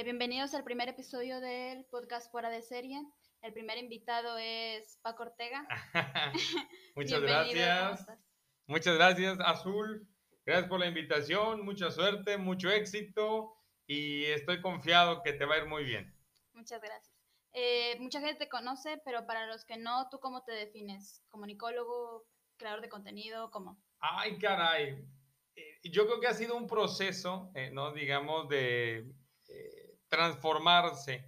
Eh, bienvenidos al primer episodio del podcast Fuera de Serie. El primer invitado es Paco Ortega. Muchas gracias. Muchas gracias, Azul. Gracias por la invitación. Mucha suerte, mucho éxito y estoy confiado que te va a ir muy bien. Muchas gracias. Eh, mucha gente te conoce, pero para los que no, ¿tú cómo te defines? ¿Comunicólogo, creador de contenido? ¿Cómo? Ay, caray. Eh, yo creo que ha sido un proceso, eh, ¿no? Digamos, de transformarse.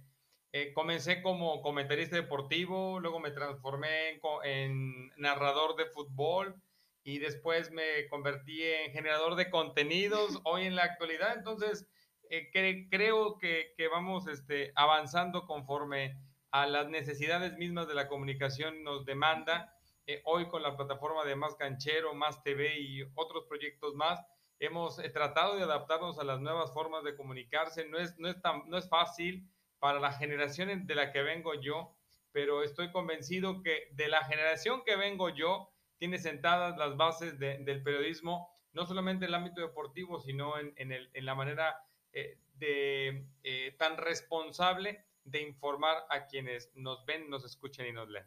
comencé como comentarista deportivo, luego me transformé en, en, narrador de fútbol y después me convertí en generador de contenidos hoy en la actualidad. Entonces, eh, creo que, que vamos este, avanzando conforme a las necesidades mismas de la comunicación nos demanda. Eh, hoy con la plataforma de Más Canchero, Más TV y otros proyectos más, hemos eh, tratado de adaptarnos a las nuevas formas de comunicarse. No es, no, es tan, no es fácil para la generación de la que vengo yo, pero estoy convencido que de la generación que vengo yo, tiene sentadas las bases de, del periodismo, no solamente en el ámbito deportivo, sino en, en, el, en la manera eh, de, eh, tan responsable de informar a quienes nos ven, nos escuchan y nos leen.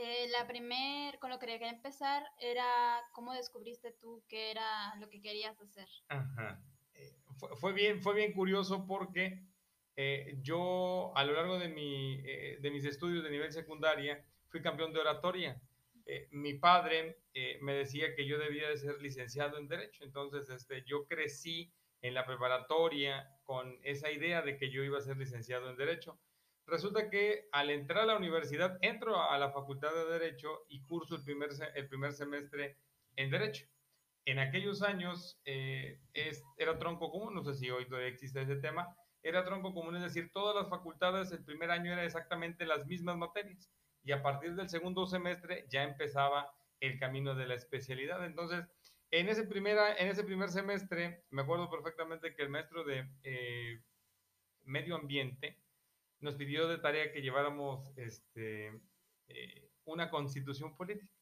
Eh, la primer, con lo que quería empezar, era cómo descubriste tú qué era lo que querías hacer. Fue, bien, fue bien curioso porque yo a lo largo de, mi, de mis estudios de nivel secundaria fui campeón de oratoria. mi padre me decía que yo debía de ser licenciado en Derecho, entonces este, yo crecí en la preparatoria con esa idea de que yo iba a ser licenciado en Derecho. Resulta que al entrar a la universidad, entro a la Facultad de Derecho y curso el primer, el primer semestre en Derecho. En aquellos años eh, es, era tronco común, no sé si hoy todavía existe ese tema, era tronco común, es decir, todas las facultades el primer año eran exactamente las mismas materias y a partir del segundo semestre ya empezaba el camino de la especialidad. Entonces, en ese, primera, en ese primer semestre, me acuerdo perfectamente que el maestro de eh, medio ambiente nos pidió de tarea que lleváramos este, eh, una constitución política.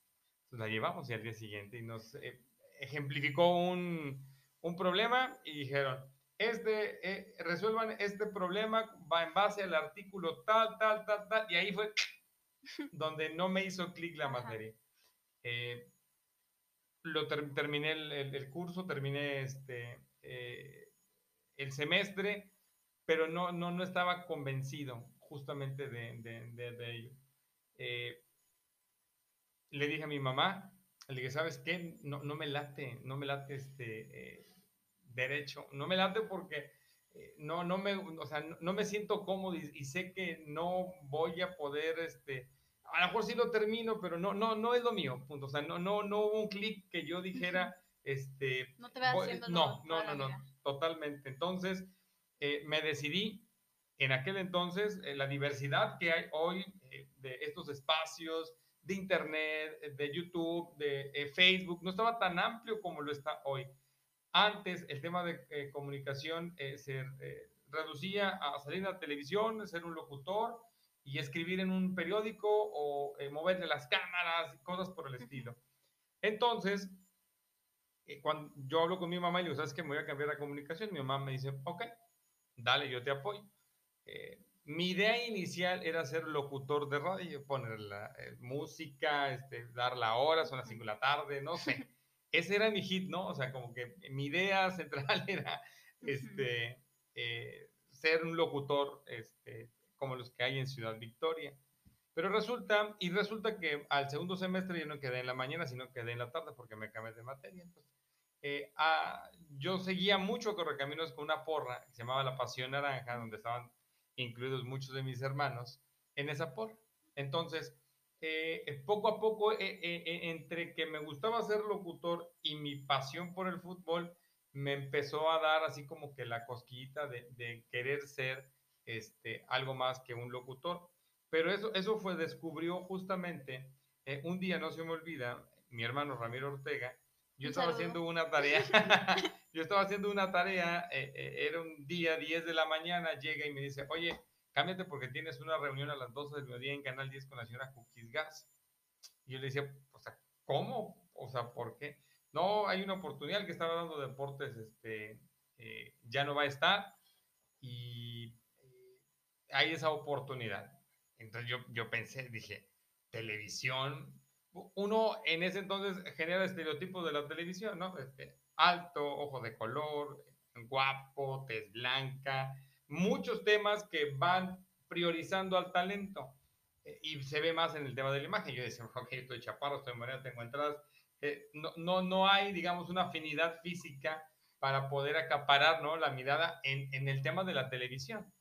Entonces la llevamos y al día siguiente y nos eh, ejemplificó un, un, problema y dijeron, este, resuelvan este problema va en base al artículo tal, tal, tal, tal, y ahí fue donde no me hizo clic la materia lo terminé el, curso, terminé este, eh, el semestre, pero no, no, no estaba convencido justamente de, de, ello. Eh, le dije a mi mamá, le dije, ¿sabes qué? No, no me late, no me late este eh, derecho, no me late porque no, no, me, o sea, no, me siento cómodo y, y, sé que no voy a poder este, a lo mejor sí lo termino, pero no, no, no es lo mío, punto. O sea, no, no, no hubo un clic que yo dijera, este... No te haciendo No, no, no, no, totalmente. Entonces, eh, me decidí en aquel entonces, eh, la diversidad que hay hoy eh, de estos espacios, de Internet, de YouTube, de Facebook, no estaba tan amplio como lo está hoy. Antes, el tema de comunicación se reducía a salir a la televisión, ser un locutor, y escribir en un periódico o eh, moverle las cámaras cosas por el estilo. Entonces, eh, cuando yo hablo con mi mamá y le digo, ¿sabes qué? Me voy a cambiar la comunicación. Mi mamá me dice, ok, dale, yo te apoyo. Eh, mi idea inicial era ser locutor de radio, poner la música, este, dar la hora, son las 5 de la tarde, no sé. Ese era mi hit, ¿no? O sea, como que mi idea central era este, ser un locutor este, como los que hay en Ciudad Victoria. Pero resulta, y resulta que al segundo semestre yo no quedé en la mañana, sino quedé en la tarde porque me cambié de materia. Entonces, eh, ah, yo seguía mucho Correcaminos con una porra que se llamaba La Pasión Naranja, donde estaban incluidos muchos de mis hermanos en esa porra. Entonces, eh, poco a poco, eh, entre que me gustaba ser locutor y mi pasión por el fútbol, me empezó a dar así como que la cosquillita de, de querer ser este, algo más que un locutor. Pero eso, eso fue, descubrió justamente, un día no se me olvida, mi hermano Ramiro Ortega, yo estaba haciendo una tarea, yo estaba haciendo una tarea, eh, eh, era un día 10 de la mañana, llega y me dice, oye, cámbiate porque tienes una reunión a las 12 del mediodía en Canal 10 con la señora Cookies Gas. Y yo le decía, o sea, ¿cómo? O sea, ¿por qué? No, hay una oportunidad, el que estaba dando deportes, este, ya no va a estar, y hay esa oportunidad. Entonces yo, yo pensé, dije, televisión, uno en ese entonces genera estereotipos de la televisión, ¿no? Este, alto, ojo de color, guapo, tez blanca, muchos temas que van priorizando al talento eh, y se ve más en el tema de la imagen. Yo decía, ok, estoy chaparro, estoy moreno, tengo entradas. Eh, no, no, no hay, digamos, una afinidad física para poder acaparar ¿no? la mirada en, en el tema de la televisión.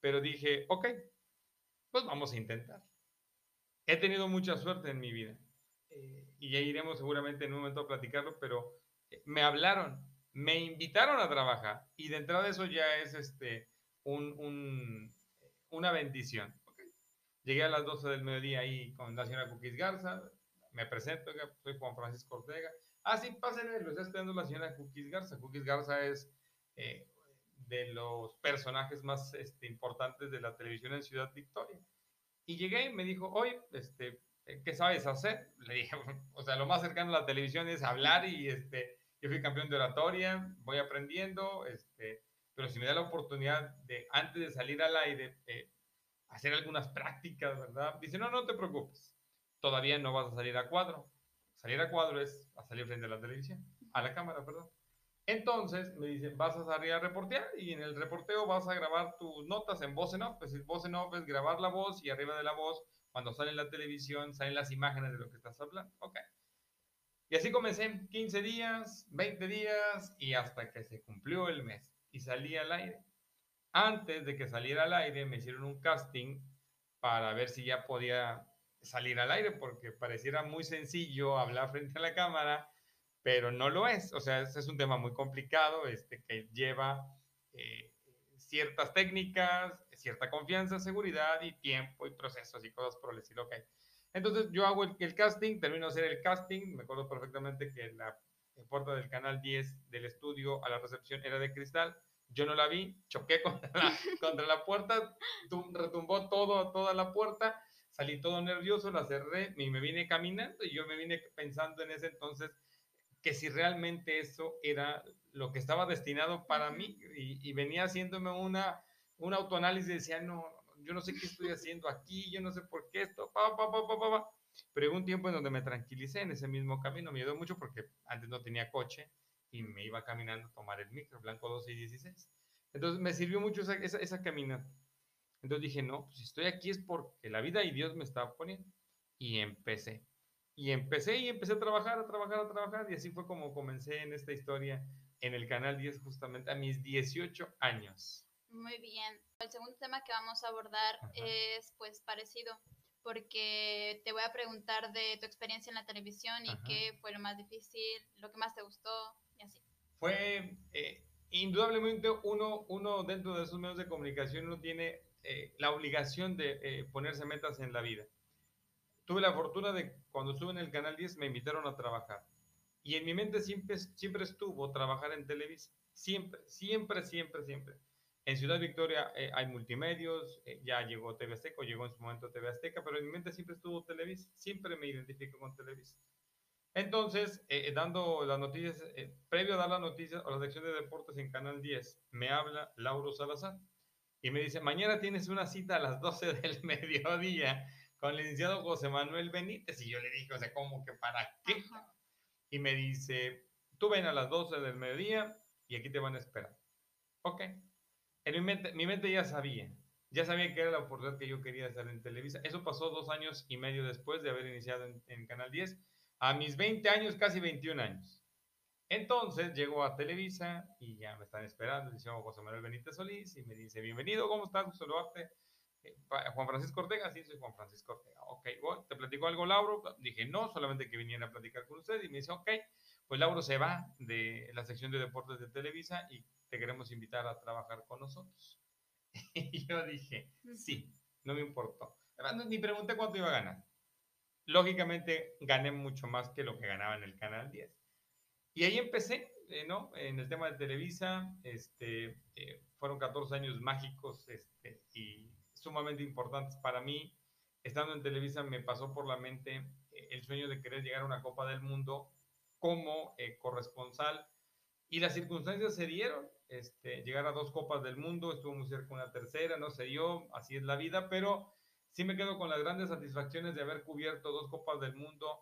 Pero dije, ok, pues vamos a intentar. He tenido mucha suerte en mi vida eh, y ya iremos seguramente en un momento a platicarlo, pero me hablaron, me invitaron a trabajar y de entrada eso ya es este, un, un, una bendición. Llegué a las 12 del mediodía ahí con la señora Cookies Garza, me presento, soy Juan Francisco Ortega. Ah, sí, pásenle, lo está esperando la señora Cookies Garza. Cookies Garza es eh, de los personajes más este, importantes de la televisión en Ciudad Victoria. Y llegué y me dijo, oye, este, ¿qué sabes hacer? Le dije, o sea, lo más cercano a la televisión es hablar y este, yo fui campeón de oratoria, voy aprendiendo, este, pero si me da la oportunidad de, antes de salir al aire, eh, hacer algunas prácticas, ¿verdad? Dice, no, no te preocupes, todavía no vas a salir a cuadro. Salir a cuadro es a salir frente a la televisión, a la cámara, perdón. Entonces me dicen, vas a salir a reportear y en el reporteo vas a grabar tus notas en voz en off. Pues voz en off es grabar la voz y arriba de la voz, cuando sale en la televisión, salen las imágenes de lo que estás hablando. Ok. Y así comencé 15 días, 20 días y hasta que se cumplió el mes y salí al aire. Antes de que saliera al aire me hicieron un casting para ver si ya podía salir al aire porque pareciera muy sencillo hablar frente a la cámara, pero no lo es. O sea, es, es un tema muy complicado este, que lleva eh, ciertas técnicas, cierta confianza, seguridad y tiempo y procesos y cosas por el estilo. Okay. Entonces yo hago el, el, casting, termino de hacer el casting, me acuerdo perfectamente que la puerta del canal 10 del estudio a la recepción era de cristal, yo no la vi, choqué contra la, contra la puerta, retumbó todo, toda la puerta, salí todo nervioso, la cerré y me vine caminando y yo me vine pensando en ese entonces que si realmente eso era lo que estaba destinado para mí y, y venía haciéndome una, un autoanálisis y decía, no, yo no sé qué estoy haciendo aquí, yo no sé por qué esto, pa, pa, pa, pa, pa, pa. Pero hubo un tiempo en donde me tranquilicé en ese mismo camino, me ayudó mucho porque antes no tenía coche y me iba caminando a tomar el micro, Blanco 12 y 16. Entonces me sirvió mucho esa, esa, esa caminata. Entonces dije, no, pues si estoy aquí es porque la vida y Dios me está poniendo. Y empecé. Y empecé y empecé a trabajar, a trabajar, a trabajar. Y así fue como comencé en esta historia en el Canal 10 justamente a mis 18 años. Muy bien. El segundo tema que vamos a abordar Ajá. es pues parecido, porque te voy a preguntar de tu experiencia en la televisión y Ajá. qué fue lo más difícil, lo que más te gustó y así. Fue eh, indudablemente uno, uno dentro de esos medios de comunicación uno tiene eh, la obligación de eh, ponerse metas en la vida. Tuve la fortuna de cuando estuve en el Canal 10 me invitaron a trabajar. Y en mi mente siempre, siempre estuvo trabajar en Televisa. Siempre, siempre, siempre, siempre. En Ciudad Victoria eh, hay multimedios, eh, ya llegó TV Azteca, llegó en su momento TV Azteca, pero en mi mente siempre estuvo Televisa, siempre me identifico con Televisa. Entonces, eh, dando las noticias, eh, previo a dar las noticias o la sección de deportes en Canal 10, me habla Lauro Salazar y me dice, mañana tienes una cita a las 12 del mediodía con el licenciado José Manuel Benítez. Y yo le dije, o sea, ¿cómo que para qué? Ajá. Y me dice, tú ven a las 12 del mediodía y aquí te van a esperar. Ok. En mi mente, mi mente ya sabía, ya sabía que era la oportunidad que yo quería estar en Televisa. Eso pasó dos años y medio después de haber iniciado en, Canal 10, a mis 20 años, casi 21 años. Entonces llego a Televisa y ya me están esperando, el llamo José Manuel Benítez Solís y me dice, bienvenido, ¿cómo estás? Gusto saludarte. Eh, Juan Francisco Ortega, sí, soy Juan Francisco Ortega. Ok, bueno, ¿te platicó algo Lauro? Dije, no, solamente que viniera a platicar con usted y me dice, ok, pues Lauro se va de la sección de deportes de Televisa y te queremos invitar a trabajar con nosotros. y yo dije, sí, no me importó. Además, ni pregunté cuánto iba a ganar. Lógicamente, gané mucho más que lo que ganaba en el Canal 10. Y ahí empecé, eh, ¿no? En el tema de Televisa, este, eh, fueron 14 años mágicos este, y sumamente importantes para mí. Estando en Televisa me pasó por la mente eh, el sueño de querer llegar a una Copa del Mundo como eh, corresponsal y las circunstancias se dieron. Este, llegar a dos copas del mundo, estuvo muy cerca una tercera, no se dio, así es la vida, pero sí me quedo con las grandes satisfacciones de haber cubierto dos copas del mundo,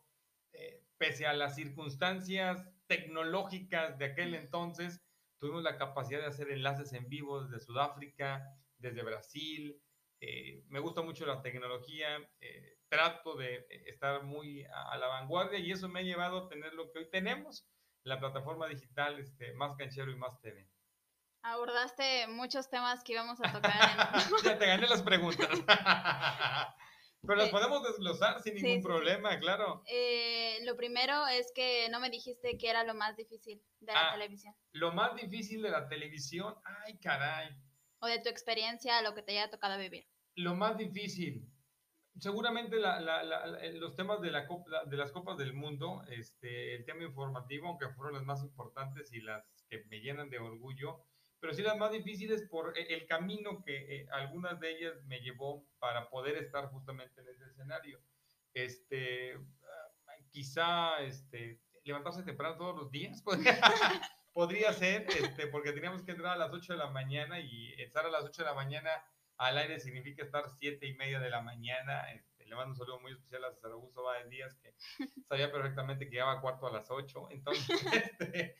eh, pese a las circunstancias tecnológicas de aquel entonces, tuvimos la capacidad de hacer enlaces en vivo desde Sudáfrica, desde Brasil. Eh, me gusta mucho la tecnología, eh, trato de estar muy a, la vanguardia y eso me ha llevado a tener lo que hoy tenemos, la plataforma digital este, Más Canchero y Más TV. Abordaste muchos temas que íbamos a tocar. ya te gané las preguntas. Pero las eh, podemos desglosar sin ningún problema, claro. Eh, lo primero es que no me dijiste que era lo más difícil de la ah, televisión. Lo más difícil de la televisión, ay, caray. O de tu experiencia, lo que te haya tocado vivir. Lo más difícil. Seguramente los temas de, la de las Copas del Mundo, este, el tema informativo, aunque fueron las más importantes y las que me llenan de orgullo, pero sí las más difíciles por e, el camino que eh, algunas de ellas me llevó para poder estar justamente en ese escenario. Este, ah, quizá este, levantarse temprano todos los días, podría, ser, este, porque teníamos que entrar a las 8 de la mañana y estar a las 8 de la mañana al aire significa estar 7 y media de la mañana. Este, le mando un saludo muy especial a Zaragoza Báez Díaz, que sabía perfectamente que llegaba cuarto a las 8. Entonces, este,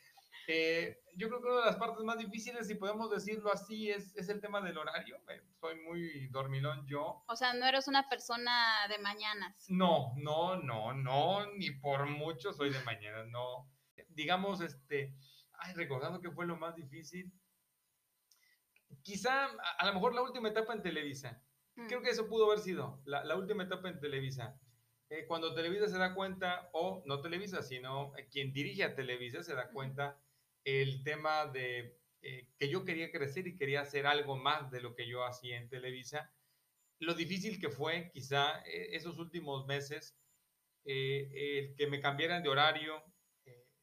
eh, yo creo que una de las partes más difíciles, si podemos decirlo así, es, es el tema del horario. Eh, soy muy dormilón yo. O sea, no eres una persona de mañanas. No, no, no, no, ni por mucho soy de mañanas, no. Digamos, este, ay, recordando que fue lo más difícil. Quizá, a, lo mejor la última etapa en Televisa. Mm. Creo que eso pudo haber sido la, la última etapa en Televisa. Eh, cuando Televisa se da cuenta, o no Televisa, sino quien dirige a Televisa se da cuenta el tema de eh, que yo quería crecer y quería hacer algo más de lo que yo hacía en Televisa. Lo difícil que fue quizá eh, esos últimos meses, eh, el que me cambiaran de horario,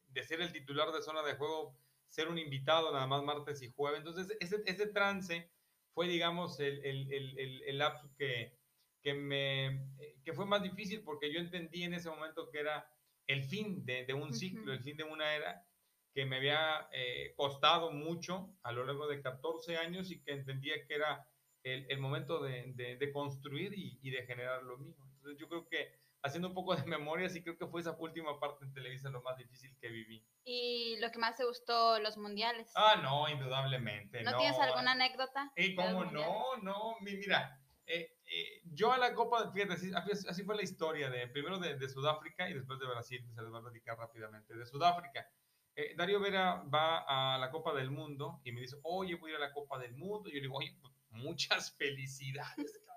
de ser el titular de zona de juego, ser un invitado nada más martes y jueves. Entonces, ese, ese trance fue, digamos, el, el, el, el lapso que, que, me, que fue más difícil porque yo entendí en ese momento que era el fin de, de un ciclo, el fin de una era, que me había eh, costado mucho a lo largo de 14 años y que entendía que era el, el momento de, de, construir y, y, de generar lo mío. Entonces yo creo que haciendo un poco de memoria, sí creo que fue esa última parte en Televisa lo más difícil que viví. ¿Y lo que más te gustó, los mundiales? Ah, no, indudablemente. ¿No, tienes alguna anécdota? ¿Y cómo no? No, mira, eh, eh, yo a la Copa, fíjate, así, así, fue la historia, de primero de, de Sudáfrica y después de Brasil, se les va a platicar rápidamente. De Sudáfrica, eh, Darío Vera va a la Copa del Mundo y me dice, oye, voy a ir a la Copa del Mundo. Y yo le digo, oye, pues, muchas felicidades.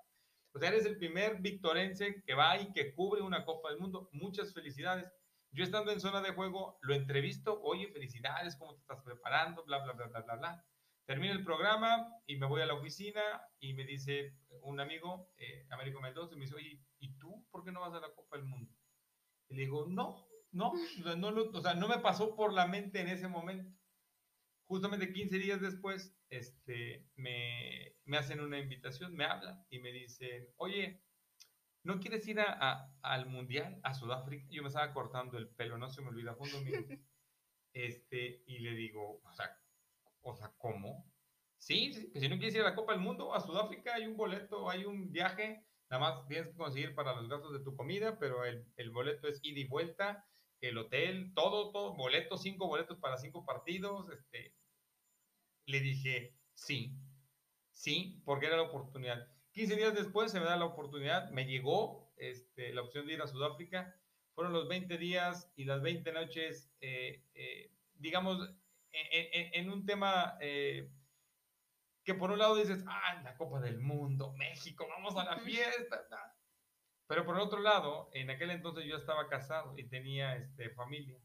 o sea, eres el primer victorense que va y que cubre una Copa del Mundo. Muchas felicidades. Yo estando en zona de juego, lo entrevisto, oye, felicidades, ¿cómo te estás preparando? Bla, bla, bla, bla, bla, bla. Termino el programa y me voy a la oficina y me dice un amigo, eh, Américo Mendoza, y me dice, oye, ¿y tú por qué no vas a la Copa del Mundo? Y le digo, no, no, no, o sea, no me pasó por la mente en ese momento. Justamente 15 días después, este, me, me hacen una invitación, me hablan y me dicen, oye, ¿no quieres ir a, al Mundial, a Sudáfrica? Yo me estaba cortando el pelo, no se me olvida, fue un Este, y le digo, o sea, o sea, ¿cómo? Sí, sí, que si no quieres ir a la Copa del Mundo, a Sudáfrica hay un boleto, hay un viaje, nada más tienes que conseguir para los gastos de tu comida, pero el, el boleto es ida y vuelta el hotel, todo, todo, boletos, cinco boletos para cinco partidos. Este, le dije, sí, sí, porque era la oportunidad. 15 días después se me da la oportunidad, me llegó este, la opción de ir a Sudáfrica. Fueron los 20 días y las 20 noches, eh, eh, digamos, en, un tema eh, que por un lado dices, ah, la Copa del Mundo, México, vamos a la fiesta. Pero por otro lado, en aquel entonces yo estaba casado y tenía este, familia.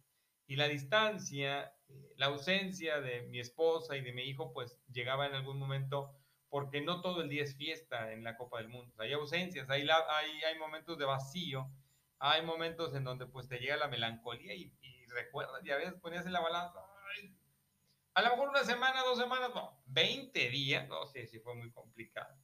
Y la distancia, eh, la ausencia de mi esposa y de mi hijo, pues llegaba en algún momento, porque no todo el día es fiesta en la Copa del Mundo. Hay ausencias, hay, hay, hay momentos de vacío, hay momentos en donde pues te llega la melancolía y, y recuerdas, y a veces ponías en la balanza, a lo mejor una semana, dos semanas, no, 20 días, no sé si fue muy complicado.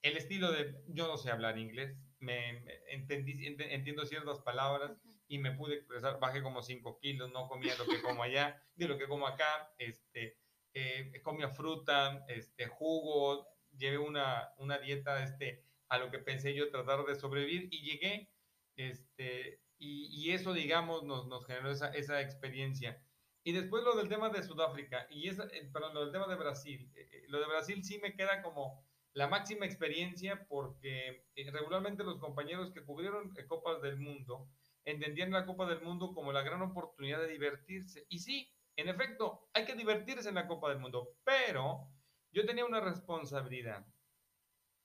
El estilo de, yo no sé hablar inglés, me, entendí, entiendo ciertas palabras, y me pude expresar, bajé como 5 kilos, no comía lo que como allá, de lo que como acá, este, eh, comía fruta, este, jugo, llevé una, una dieta este, a lo que pensé yo tratar de sobrevivir y llegué, este, y, y eso, digamos, nos, nos generó esa, esa, experiencia. Y después lo del tema de Sudáfrica, y esa, eh, perdón, lo del tema de Brasil. Eh, lo de Brasil sí me queda como la máxima experiencia porque regularmente los compañeros que cubrieron Copas del Mundo entendían la Copa del Mundo como la gran oportunidad de divertirse. Y sí, en efecto, hay que divertirse en la Copa del Mundo, pero yo tenía una responsabilidad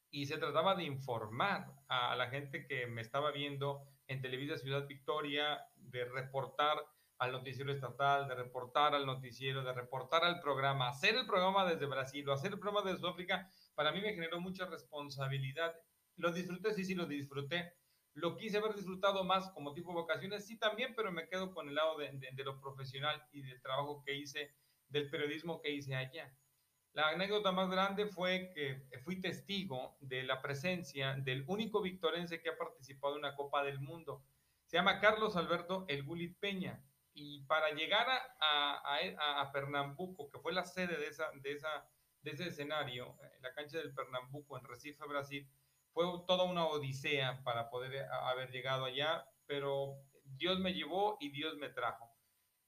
y se trataba de informar a la gente que me estaba viendo en Televisa Ciudad Victoria, de reportar al noticiero estatal, de reportar al noticiero, de reportar al programa, hacer el programa desde Brasil o hacer el programa desde Sudáfrica, para mí me generó mucha responsabilidad. Lo disfruté, sí, sí, lo disfruté. Lo quise haber disfrutado más como tipo vacaciones, sí también, pero me quedo con el lado de, de, de lo profesional y del trabajo que hice, del periodismo que hice allá. La anécdota más grande fue que fui testigo de la presencia del único victorense que ha participado en una Copa del Mundo. Se llama Carlos Alberto El Gulit Peña. Y para llegar a, a, a, Pernambuco, que fue la sede de, esa, de, esa, de ese escenario, la cancha del Pernambuco en Recife, Brasil, fue toda una odisea para poder haber llegado allá, pero Dios me llevó y Dios me trajo.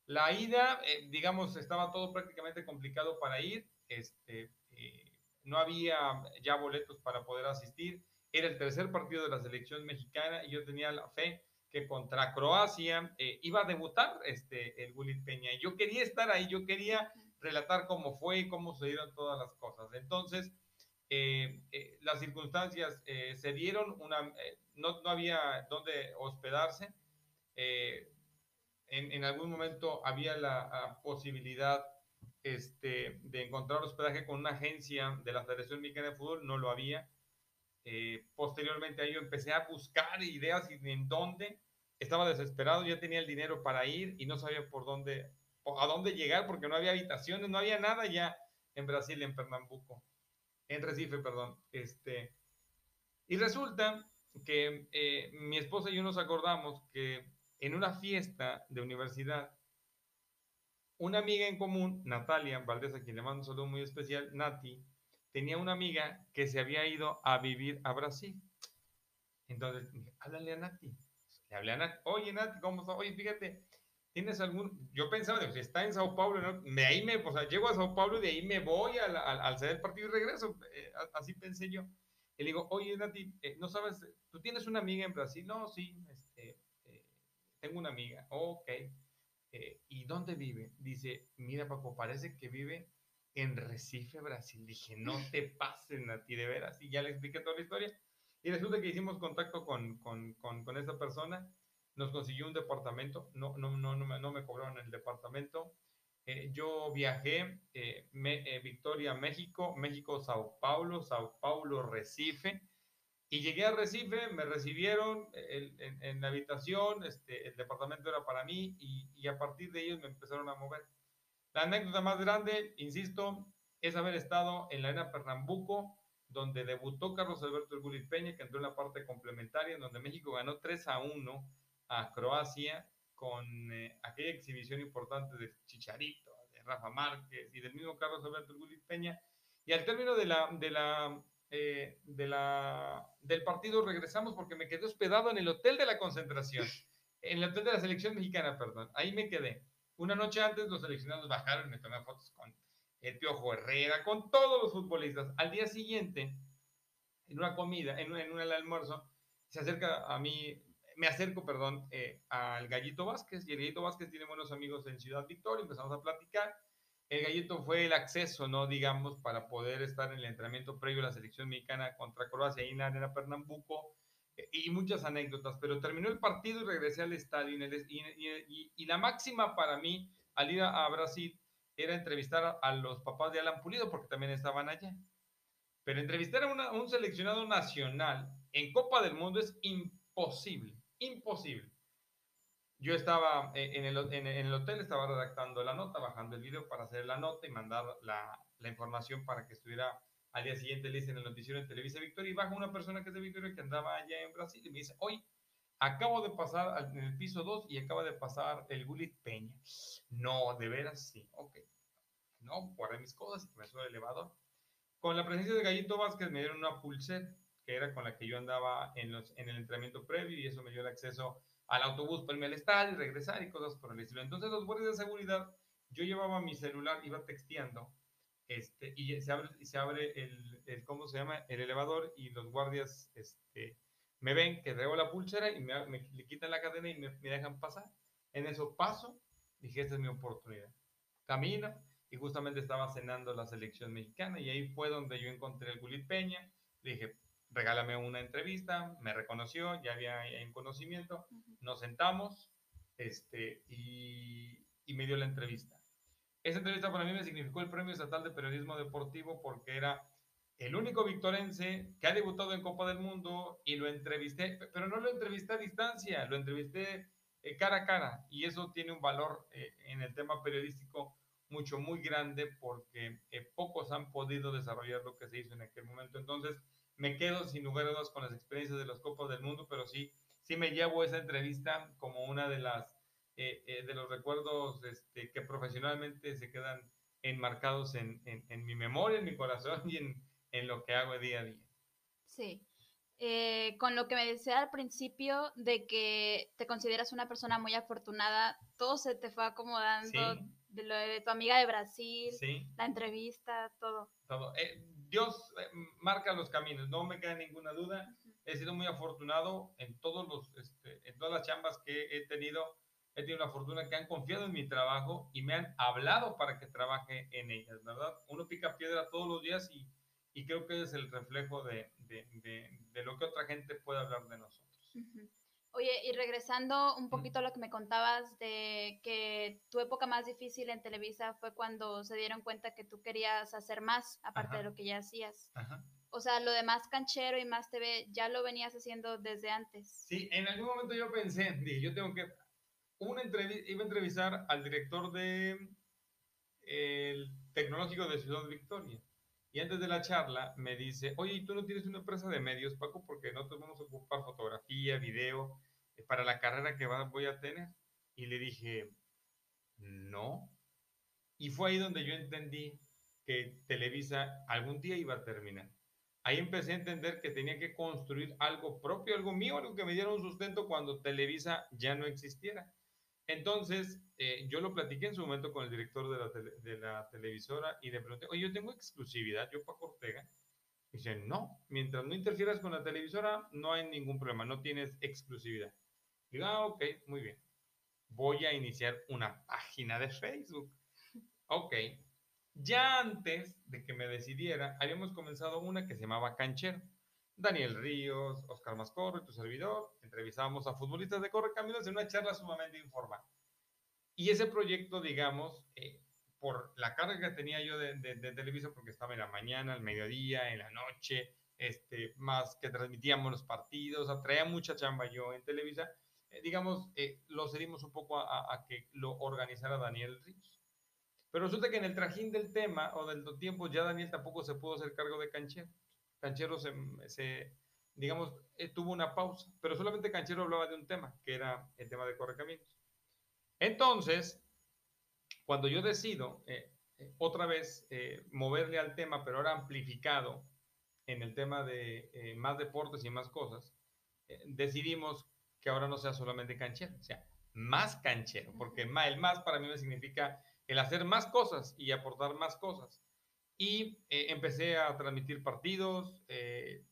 La ida, eh, digamos, estaba todo prácticamente complicado para ir este, eh, no había ya boletos para poder asistir. Era el tercer partido de la selección mexicana y yo tenía la fe que contra Croacia eh, iba a debutar este, el Gulit Peña. Y yo quería estar ahí, yo quería relatar cómo fue y cómo se dieron todas las cosas. Entonces, las circunstancias se dieron, una, no, no, había dónde hospedarse. En, algún momento había la, posibilidad este, de encontrar hospedaje con una agencia de la Federación Mexicana de Fútbol, no lo había. Eh, posteriormente a ello empecé a buscar ideas y en dónde. Estaba desesperado, ya tenía el dinero para ir y no sabía por dónde, a dónde llegar porque no había habitaciones, no había nada ya en Brasil, en Pernambuco, en Recife, perdón. Este, y resulta que eh, mi esposa y yo nos acordamos que en una fiesta de universidad una amiga en común, Natalia Valdés, a quien le mando un saludo muy especial, Nati, tenía una amiga que se había ido a vivir a Brasil. Entonces, háblale a Nati. Le hablé a Nati. Oye, Nati, ¿cómo está? Oye, fíjate, ¿tienes algún...? Yo pensaba, si está en Sao Paulo, ¿no? de ahí me, o sea, llego a Sao Paulo y de ahí me voy al, al, al el partido y regreso. Eh, así pensé yo. Y le digo, oye, Nati, eh, ¿no sabes? ¿Tú tienes una amiga en Brasil? No, sí, este, eh, tengo una amiga. ok eh, ¿y dónde vive? Dice, mira Paco, parece que vive en Recife, Brasil. Dije, no te pasen a ti de veras. Y ya le expliqué toda la historia. Y resulta que hicimos contacto con, con, con, con esa persona, nos consiguió un departamento, no, no, no, no, me, no me cobraron el departamento. Eh, yo viajé, eh, me, eh, Victoria, México, México, Sao Paulo, Sao Paulo, Recife y llegué a Recife, me recibieron en, en, en, la habitación, este, el departamento era para mí y, y, a partir de ellos me empezaron a mover. La anécdota más grande, insisto, es haber estado en la arena Pernambuco, donde debutó Carlos Alberto Gulit Peña, que entró en la parte complementaria, en donde México ganó 3 a 1 a Croacia con eh, aquella exhibición importante de Chicharito, de Rafa Márquez y del mismo Carlos Alberto Gulit Peña. Y al término de la, de la eh, de la, del partido regresamos porque me quedé hospedado en el hotel de la concentración, en el hotel de la selección mexicana, perdón. Ahí me quedé. Una noche antes los seleccionados bajaron y me tomé fotos con el Piojo Herrera, con todos los futbolistas. Al día siguiente, en una comida, en, en un almuerzo, se acerca a mí, me acerco, perdón, eh, al Gallito Vázquez, y el Gallito Vázquez tiene buenos amigos en Ciudad Victoria, empezamos a platicar, el gallito fue el acceso, ¿no? Digamos, para poder estar en el entrenamiento previo a la selección mexicana contra Croacia y en la arena Pernambuco eh, y muchas anécdotas, pero terminó el partido y regresé al estadio y, la máxima para mí al ir a, Brasil era entrevistar a, los papás de Alan Pulido porque también estaban allá. Pero entrevistar a, a un seleccionado nacional en Copa del Mundo es imposible, imposible yo estaba eh, en el, hotel, estaba redactando la nota, bajando el video para hacer la nota y mandar la, información para que estuviera al día siguiente, le en el noticiero en Televisa Victoria, y baja una persona que es de Victoria que andaba allá en Brasil y me dice, oye, acabo de pasar en el piso 2 y acaba de pasar el Gulit Peña. No, de veras sí, ok. No, guardé mis cosas y me subo al elevador. Con la presencia de Gallito Vázquez me dieron una pulsera, que era con la que yo andaba en, los, en el entrenamiento previo y eso me dio el acceso al autobús para irme al estadio regresar y cosas por el estilo. Entonces los guardias de seguridad, yo llevaba mi celular, iba texteando este, y se abre, se abre el, ¿cómo se llama? El elevador y los guardias este, me ven que traigo la pulsera y me, me le quitan la cadena y me, me, dejan pasar. En eso paso, dije, esta es mi oportunidad. Camino y justamente estaba cenando la selección mexicana y ahí fue donde yo encontré el Gulit Peña. Le dije, regálame una entrevista, me reconoció, ya había un conocimiento, nos sentamos este, y, y me dio la entrevista. Esa entrevista para mí me significó el Premio Estatal de Periodismo Deportivo porque era el único victorense que ha debutado en Copa del Mundo y lo entrevisté, pero no lo entrevisté a distancia, lo entrevisté eh, cara a cara y eso tiene un valor eh, en el tema periodístico mucho, muy grande porque eh, pocos han podido desarrollar lo que se hizo en aquel momento. Entonces, me quedo sin lugar a dudas con las experiencias de las Copas del Mundo, pero sí, sí me llevo esa entrevista como una de las eh, eh, de los recuerdos este, que profesionalmente se quedan enmarcados en, en, mi memoria, en mi corazón y en, en, lo que hago día a día. Sí. Eh, con lo que me decía al principio de que te consideras una persona muy afortunada, todo se te fue acomodando, de lo de tu amiga de Brasil, la entrevista, todo. Todo. Dios marca los caminos, no me queda ninguna duda. He sido muy afortunado en todos los, este, en todas las chambas que he tenido he tenido la fortuna que han confiado en mi trabajo y me han hablado para que trabaje en ellas, ¿verdad? Uno pica piedra todos los días y, y creo que es el reflejo de, de, de, lo que otra gente puede hablar de nosotros. Oye, y regresando un poquito a lo que me contabas de que tu época más difícil en Televisa fue cuando se dieron cuenta que tú querías hacer más, aparte de lo que ya hacías. O sea, lo de más canchero y más TV, ¿ya lo venías haciendo desde antes? Sí, en algún momento yo pensé, dije, yo tengo que una iba a entrevistar al director de el tecnológico de Ciudad Victoria. Y antes de la charla me dice, oye, ¿tú no tienes una empresa de medios, Paco? Porque nosotros vamos a ocupar fotografía, video, para la carrera que voy a tener. Y le dije, no. Y fue ahí donde yo entendí que Televisa algún día iba a terminar. Ahí empecé a entender que tenía que construir algo propio, algo mío, algo que me diera un sustento cuando Televisa ya no existiera. Entonces, eh, yo lo platiqué en su momento con el director de la, de la, televisora y le pregunté, oye, yo tengo exclusividad, yo Paco Ortega. Y dice, no, mientras no interfieras con la televisora, no hay ningún problema, no tienes exclusividad. Digo, ah, ok, muy bien. Voy a iniciar una página de Facebook. Ok. Ya antes de que me decidiera, habíamos comenzado una que se llamaba Canchero. Daniel Ríos, Oscar Mascorro y tu servidor, entrevistábamos a futbolistas de Correcaminos en una charla sumamente informal. Y ese proyecto, digamos, eh, por la carga que tenía yo de, de, televisión, porque estaba en la mañana, al mediodía, en la noche, este, más que transmitíamos los partidos, atraía mucha chamba yo en Televisa, digamos, eh, lo cedimos un poco a, a, que lo organizara Daniel Ríos. Pero resulta que en el trajín del tema o del tiempo ya Daniel tampoco se pudo hacer cargo de canchero. Canchero se, digamos, eh, tuvo una pausa, pero solamente Canchero hablaba de un tema, que era el tema de Correcaminos. Entonces, cuando yo decido eh, eh, otra vez moverle al tema, pero ahora amplificado en el tema de más deportes y más cosas, decidimos que ahora no sea solamente canchero, o sea, más canchero, porque el más para mí me significa el hacer más cosas y aportar más cosas. Y eh, empecé a transmitir partidos, eh,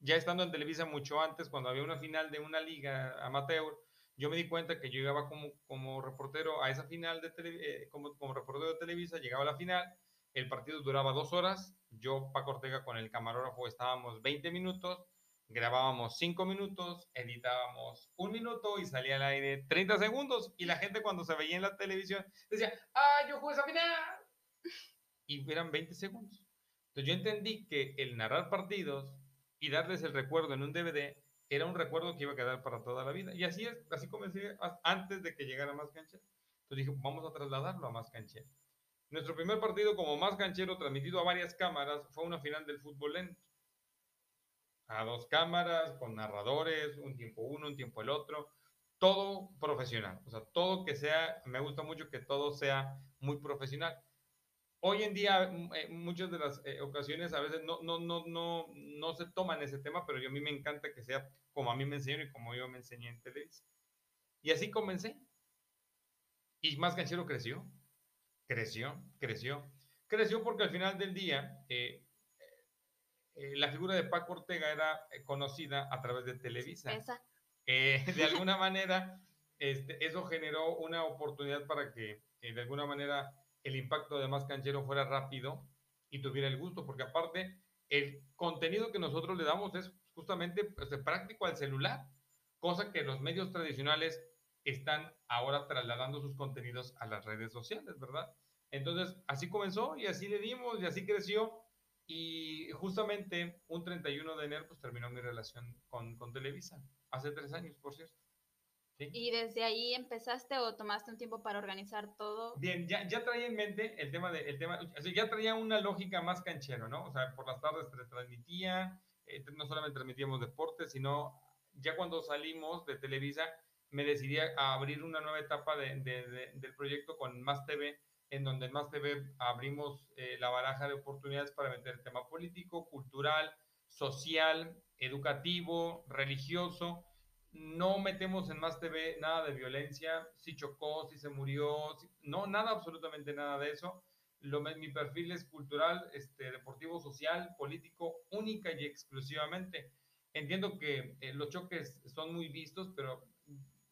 ya estando en Televisa mucho antes, cuando había una final de una liga amateur, yo me di cuenta que yo llegaba como, como reportero a esa final, de eh, como, como reportero de Televisa, llegaba a la final, el partido duraba dos horas, yo, Paco Ortega, con el camarógrafo estábamos 20 minutos, grabábamos 5 minutos, editábamos un minuto y salía al aire 30 segundos, y la gente cuando se veía en la televisión decía, ¡ah, yo jugué esa final! y eran 20 segundos. Entonces yo entendí que el narrar partidos y darles el recuerdo en un DVD era un recuerdo que iba a quedar para toda la vida. Y así es, así comencé antes de que llegara Más Canchero. Entonces dije, vamos a trasladarlo a Más Canchero. Nuestro primer partido como Más Canchero, transmitido a varias cámaras, fue una final del fútbol lento. A dos cámaras, con narradores, un tiempo uno, un tiempo el otro, todo profesional, o sea, todo que sea, me gusta mucho que todo sea muy profesional. Hoy en día, mm, eh, muchas de las eh, ocasiones a veces no, no, no, no, no se toman ese tema, pero yo a mí me encanta que sea como a mí me enseñaron y como yo me enseñé en televisión. Y así comencé. Y más canchero creció, creció, creció. Creció porque al final del día eh, eh, la figura de Paco Ortega era eh, conocida a través de Televisa. de alguna manera, este, eso generó una oportunidad para que de alguna manera el impacto de Más Canchero fuera rápido y tuviera el gusto, porque aparte el contenido que nosotros le damos es justamente pues, práctico al celular, cosa que los medios tradicionales están ahora trasladando sus contenidos a las redes sociales, ¿verdad? Entonces, así comenzó y así le dimos y así creció. Y justamente un 31 de enero, pues terminó mi relación con, con Televisa, hace tres años, por cierto. ¿Y desde ahí empezaste o tomaste un tiempo para organizar todo? Bien, ya, ya traía en mente el tema de, el tema, o sea, ya traía una lógica más canchero, ¿no? O sea, por las tardes transmitía, eh, no solamente transmitíamos deportes, sino ya cuando salimos de Televisa, me decidí a abrir una nueva etapa de, de, del proyecto con Más TV, en donde Más TV abrimos eh, la baraja de oportunidades para meter tema político, cultural, social, educativo, religioso. No metemos en Más TV nada de violencia, si chocó, si se murió, no, nada, absolutamente nada de eso. Lo, mi perfil es cultural, este, deportivo, social, político, única y exclusivamente. Entiendo que eh, los choques son muy vistos, pero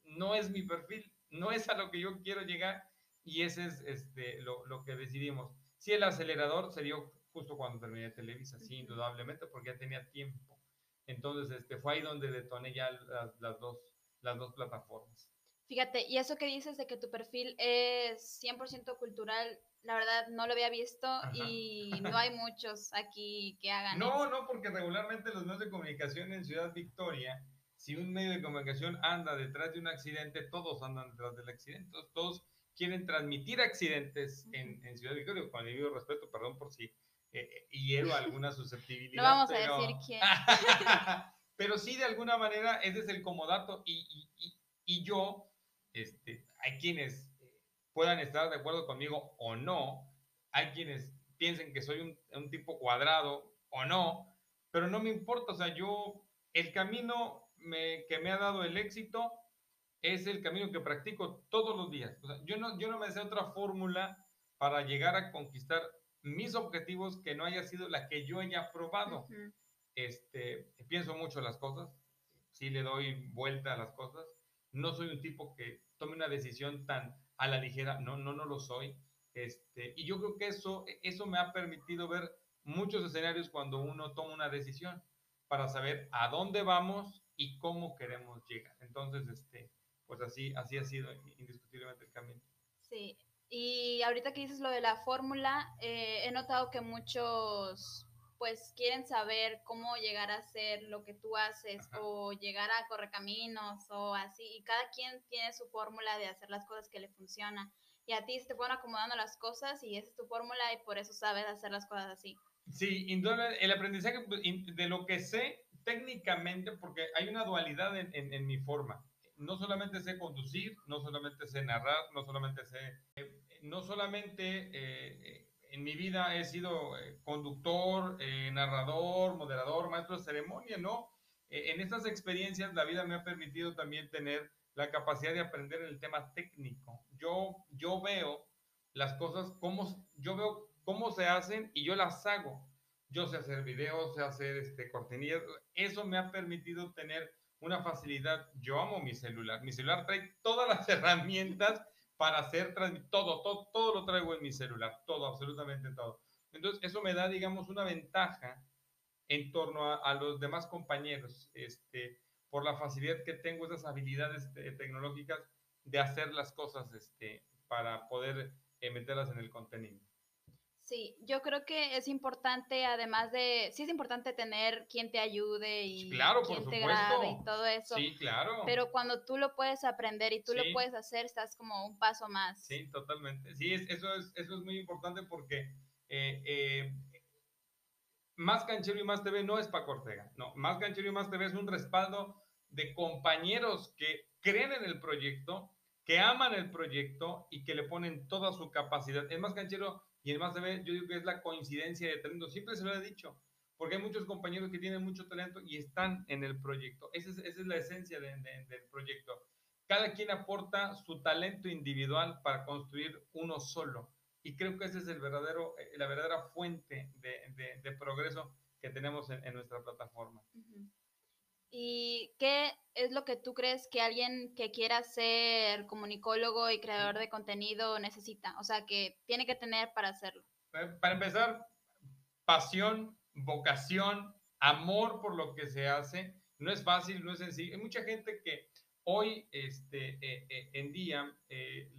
no es mi perfil, no es a lo que yo quiero llegar y ese es este, lo, lo que decidimos. Sí, el acelerador se dio justo cuando terminé Televisa, sí, indudablemente, porque ya tenía tiempo. Entonces, este, fue ahí donde detoné ya las, las, dos, las dos plataformas. Fíjate, y eso que dices de que tu perfil es 100% cultural, la verdad no lo había visto y no hay muchos aquí que hagan No, no, porque regularmente los medios de comunicación en Ciudad Victoria si un medio de comunicación anda detrás de un accidente, todos andan detrás del accidente. Todos quieren transmitir accidentes en, en Ciudad Victoria, con el debido respeto, perdón por si eh, eh hiero alguna susceptibilidad. No vamos a decir quién. pero sí, de alguna manera, ese es el comodato. Y, y, y, yo, este, hay quienes eh, puedan estar de acuerdo conmigo o no, hay quienes piensen que soy un, un tipo cuadrado o no, pero no me importa, o sea, yo, el camino que me ha dado el éxito es el camino que practico todos los días. yo, no, yo no me sé otra fórmula para llegar a conquistar mis objetivos que no haya sido la que yo haya probado. este, pienso mucho las cosas, sí le doy vuelta a las cosas. No soy un tipo que tome una decisión tan a la ligera, no, no, no lo soy. Este, y yo creo que eso, eso me ha permitido ver muchos escenarios cuando uno toma una decisión para saber a dónde vamos y cómo queremos llegar. Entonces, este, pues así, así ha sido indiscutiblemente el camino. Sí, y ahorita que dices lo de la fórmula, eh, he notado que muchos pues quieren saber cómo llegar a hacer lo que tú haces o llegar a correcaminos o así, y cada quien tiene su fórmula de hacer las cosas que le funcionan. Y a ti se te van acomodando las cosas y esa es tu fórmula y por eso sabes hacer las cosas así. Sí, el aprendizaje pues, de lo que sé técnicamente, porque hay una dualidad en, en, mi forma. No solamente sé conducir, no solamente sé narrar, no solamente sé, eh, no solamente eh, en mi vida he sido eh, conductor, narrador, moderador, maestro de ceremonia, no. en estas experiencias la vida me ha permitido también tener la capacidad de aprender el tema técnico. Yo, yo veo las cosas, como, yo veo cómo se hacen y yo las hago. Yo sé hacer videos, sé hacer este, cortinillas. Eso me ha permitido tener una facilidad. Yo amo mi celular. Mi celular trae todas las herramientas para hacer todo, todo, todo lo traigo en mi celular, todo, absolutamente todo. Entonces, eso me da, digamos, una ventaja en torno a, los demás compañeros, este, por la facilidad que tengo, esas habilidades este, tecnológicas de hacer las cosas este, para poder eh, meterlas en el contenido. Sí, yo creo que es importante, además de, sí es importante tener quien te ayude y quien te grabe y todo eso. Sí, claro. Pero cuando tú lo puedes aprender y tú lo puedes hacer, estás como un paso más. Sí, totalmente. Sí, eso, es, eso es muy importante porque eh, eh, Más Canchero y Más TV no es Paco Ortega, no, Más Canchero y Más TV es un respaldo de compañeros que creen en el proyecto, que aman el proyecto y que le ponen toda su capacidad. Es Más Canchero y el Más TV, yo digo que es la coincidencia de talento, siempre se lo he dicho, porque hay muchos compañeros que tienen mucho talento y están en el proyecto. Esa es, la esencia del proyecto. Cada quien aporta su talento individual para construir uno solo. Y creo que esa es el verdadero, eh, la verdadera fuente de, progreso que tenemos en, nuestra plataforma. ¿Y qué es lo que tú crees que alguien que quiera ser comunicólogo y creador de contenido necesita? O sea, que tiene que tener para hacerlo. Eh, para empezar, pasión, vocación, amor por lo que se hace. No es fácil, no es sencillo. Hay mucha gente que hoy este, eh, en día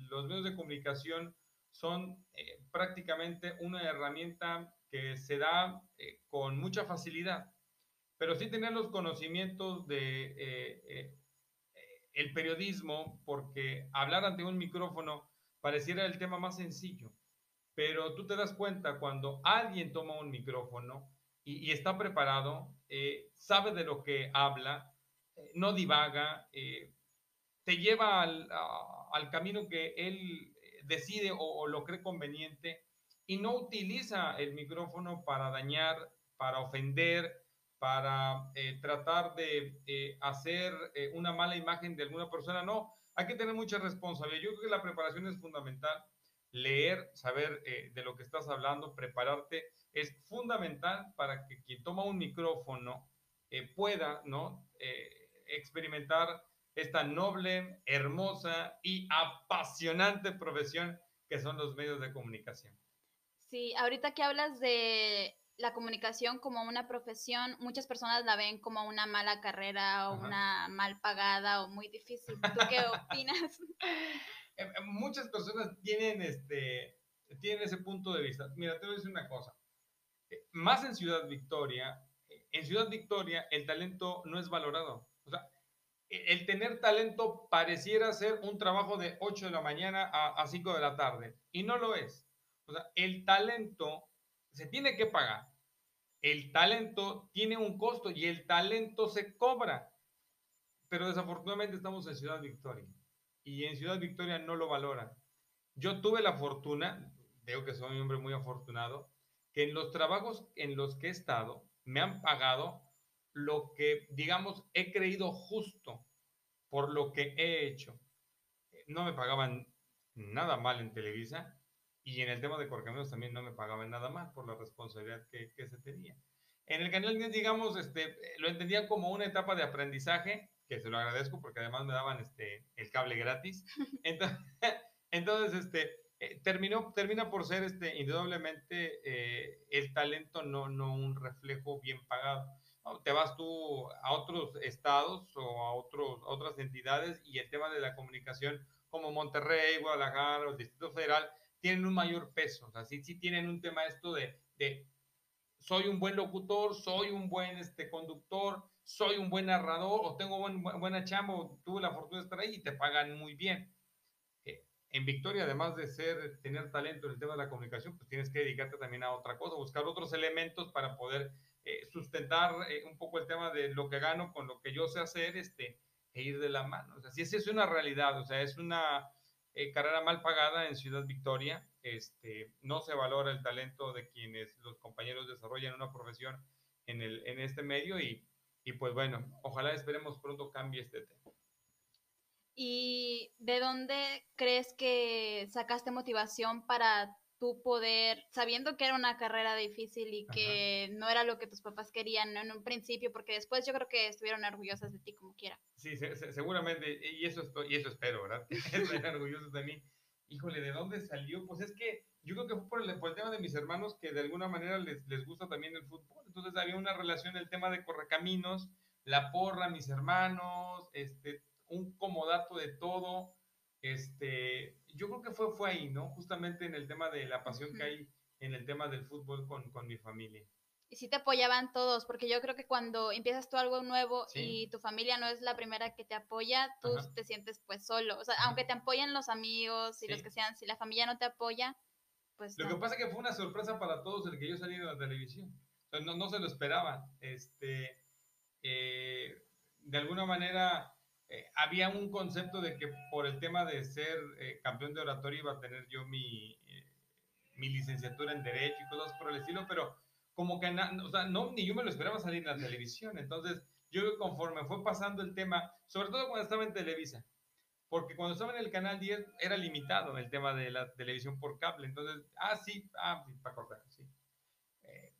los medios de comunicación son eh, prácticamente una herramienta que se da eh, con mucha facilidad, pero sí tener los conocimientos de eh, el periodismo, porque hablar ante un micrófono pareciera el tema más sencillo, pero tú te das cuenta cuando alguien toma un micrófono y, está preparado, sabe de lo que habla, no divaga, te lleva al, al camino que él decide o, lo cree conveniente y no utiliza el micrófono para dañar, para ofender, para eh, tratar de eh, hacer eh, una mala imagen de alguna persona. No, hay que tener mucha responsabilidad. Yo creo que la preparación es fundamental. Leer, saber de lo que estás hablando, prepararte, es fundamental para que quien toma un micrófono pueda ¿no? experimentar esta noble, hermosa y apasionante profesión que son los medios de comunicación. Sí, ahorita que hablas de la comunicación como una profesión, muchas personas la ven como una mala carrera o una mal pagada o muy difícil. ¿Tú qué opinas? Eh, eh, muchas personas tienen, este, tienen ese punto de vista. Mira, te voy a decir una cosa. Eh, más en Ciudad Victoria, en Ciudad Victoria el talento no es valorado. O sea, el tener talento pareciera ser un trabajo de 8 de la mañana a, 5 de la tarde y no lo es. O sea, el talento se tiene que pagar. El talento tiene un costo y el talento se cobra. Pero desafortunadamente estamos en Ciudad Victoria y en Ciudad Victoria no lo valoran. Yo tuve la fortuna, veo que soy un hombre muy afortunado, que en los trabajos en los que he estado me han pagado lo que, digamos, he creído justo por lo que he hecho. No me pagaban nada mal en Televisa y en el tema de Corcaminos también no me pagaban nada mal por la responsabilidad que, se tenía. En el canal digamos, este, lo entendía como una etapa de aprendizaje, que se lo agradezco porque además me daban este, el cable gratis. Entonces, entonces este, eh, terminó, termina por ser este, indudablemente eh, el talento, no, no un reflejo bien pagado te vas tú a otros estados o a, otros, otras entidades y el tema de la comunicación como Monterrey, Guadalajara o el Distrito Federal tienen un mayor peso. O sea, sí, sí tienen un tema esto de, de soy un buen locutor, soy un buen este, conductor, soy un buen narrador o tengo buen, buena chamba o tuve la fortuna de estar ahí y te pagan muy bien. Eh, en Victoria, además de ser, tener talento en el tema de la comunicación, pues tienes que dedicarte también a otra cosa, buscar otros elementos para poder eh, sustentar eh, un poco el tema de lo que gano con lo que yo sé hacer este, e ir de la mano. O sea, esa es una realidad, o sea, es una eh, carrera mal pagada en Ciudad Victoria, este, no se valora el talento de quienes los compañeros desarrollan una profesión en, el, en este medio y, y pues bueno, ojalá esperemos pronto cambie este tema. ¿Y de dónde crees que sacaste motivación para tu poder, sabiendo que era una carrera difícil y que no era lo que tus papás querían en un principio, porque después yo creo que estuvieron orgullosas de ti como quiera. Sí, seguramente, y eso, y eso espero, ¿verdad? Están orgullosos de mí. Híjole, ¿de dónde salió? Pues es que yo creo que fue por el, por el tema de mis hermanos que de alguna manera les, les gusta también el fútbol. Entonces había una relación, el tema de correcaminos, la porra, mis hermanos, este, un comodato de todo este, yo creo que fue, fue ahí, ¿no? Justamente en el tema de la pasión que hay en el tema del fútbol con, con mi familia. Y sí te apoyaban todos, porque yo creo que cuando empiezas tú algo nuevo y tu familia no es la primera que te apoya, tú te sientes pues solo. O sea, aunque te apoyen los amigos y los que sean, si la familia no te apoya, pues... Lo que pasa es que fue una sorpresa para todos el que yo salí de la televisión. no, no se lo esperaban. Este, eh, de alguna manera eh, había un concepto de que por el tema de ser eh, campeón de oratoria iba a tener yo mi, mi licenciatura en Derecho y cosas por el estilo, pero como que, o sea, no, ni yo me lo esperaba salir en la televisión. Entonces, yo conforme fue pasando el tema, sobre todo cuando estaba en Televisa, porque cuando estaba en el canal 10 era limitado el tema de la televisión por cable. Entonces, ah, sí, ah, para cortar, sí. Eh,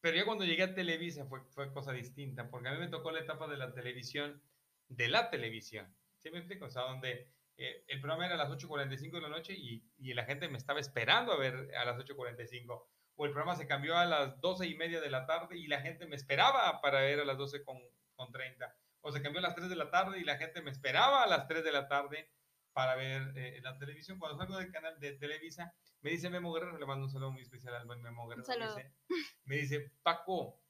pero ya cuando llegué a Televisa fue, fue cosa distinta, porque a mí me tocó la etapa de la televisión, de la televisión. ¿Sí me explico? O sea, donde eh, el programa era a las 8.45 de la noche y, y, la gente me estaba esperando a ver a las 8.45. O el programa se cambió a las 12 y media de la tarde y la gente me esperaba para ver a las 12 con, con 30 o se cambió a las 3 de la tarde y la gente me esperaba a las 3 de la tarde para ver eh, la televisión. Cuando salgo del canal de Televisa, me dice Memo Guerrero, le mando un saludo muy especial al buen Memo Guerrero. Me dice, me dice, Paco,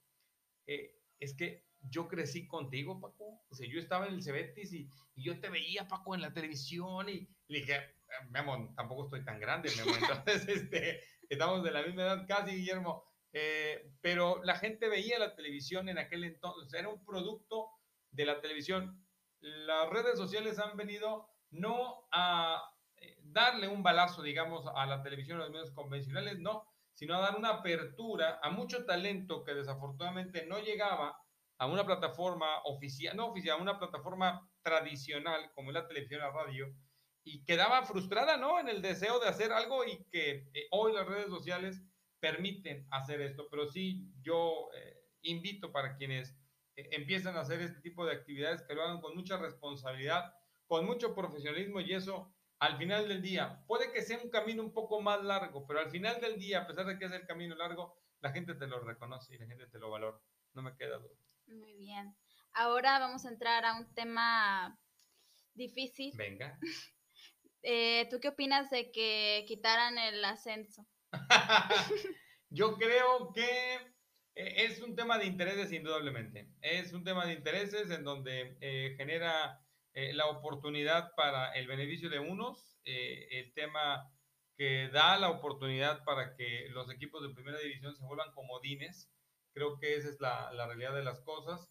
eh, es que yo crecí contigo, Paco. O sea, yo estaba en el Cebetis y, y, yo te veía, Paco, en la televisión y dije, Memo, tampoco estoy tan grande, Memo. Entonces, este, estamos de la misma edad casi, Guillermo. Eh, pero la gente veía la televisión en aquel entonces, era un producto de la televisión. Las redes sociales han venido no a eh, darle un balazo, digamos, a la televisión, a los medios convencionales, no, sino a dar una apertura a mucho talento que desafortunadamente no llegaba a una plataforma oficial, no oficial, a una plataforma tradicional como la televisión, la radio, y quedaba frustrada, ¿no? En el deseo de hacer algo y que eh, hoy las redes sociales permiten hacer esto. Pero sí, yo eh, invito para quienes eh, empiezan a hacer este tipo de actividades que lo hagan con mucha responsabilidad, con mucho profesionalismo y eso al final del día puede que sea un camino un poco más largo, pero al final del día, a pesar de que es el camino largo, la gente te lo reconoce y la gente te lo valora. No me queda duda. Muy bien. Ahora vamos a entrar a un tema difícil. Venga. Eh, ¿Tú qué opinas de que quitaran el ascenso? Yo creo que eh, es un tema de intereses, indudablemente. Es un tema de intereses en donde eh, genera eh, la oportunidad para el beneficio de unos, el tema que da la oportunidad para que los equipos de primera división se vuelvan comodines. Creo que esa es la, la realidad de las cosas.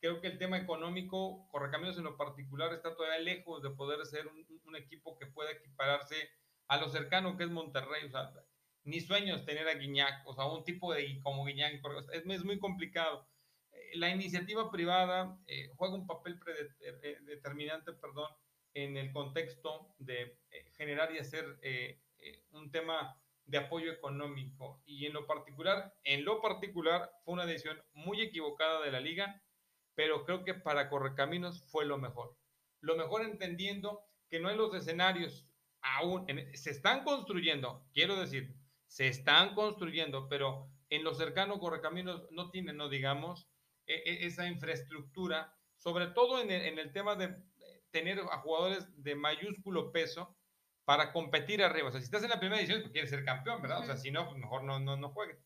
creo que el tema económico, Correcaminos en lo particular, está todavía lejos de poder ser un, un equipo que pueda equipararse a lo cercano que es Monterrey. O sea, ni sueños tener a Guiñac, o sea, un tipo de como Guiñac, es, es muy complicado. Eh, la iniciativa privada eh, juega un papel eh, determinante, perdón, en el contexto de generar y hacer un tema de apoyo económico. Y en lo particular, en lo particular, fue una decisión muy equivocada de la liga, pero creo que para Correcaminos fue lo mejor. Lo mejor entendiendo que no en los escenarios aún se están construyendo, quiero decir, se están construyendo, pero en lo cercano Correcaminos no tienen, no digamos, e, e, esa infraestructura, sobre todo en el, tema de tener a jugadores de mayúsculo peso para competir arriba. O sea, si estás en la primera edición, pues quieres ser campeón, ¿verdad? O sea, si no, pues mejor no, no, no juegues.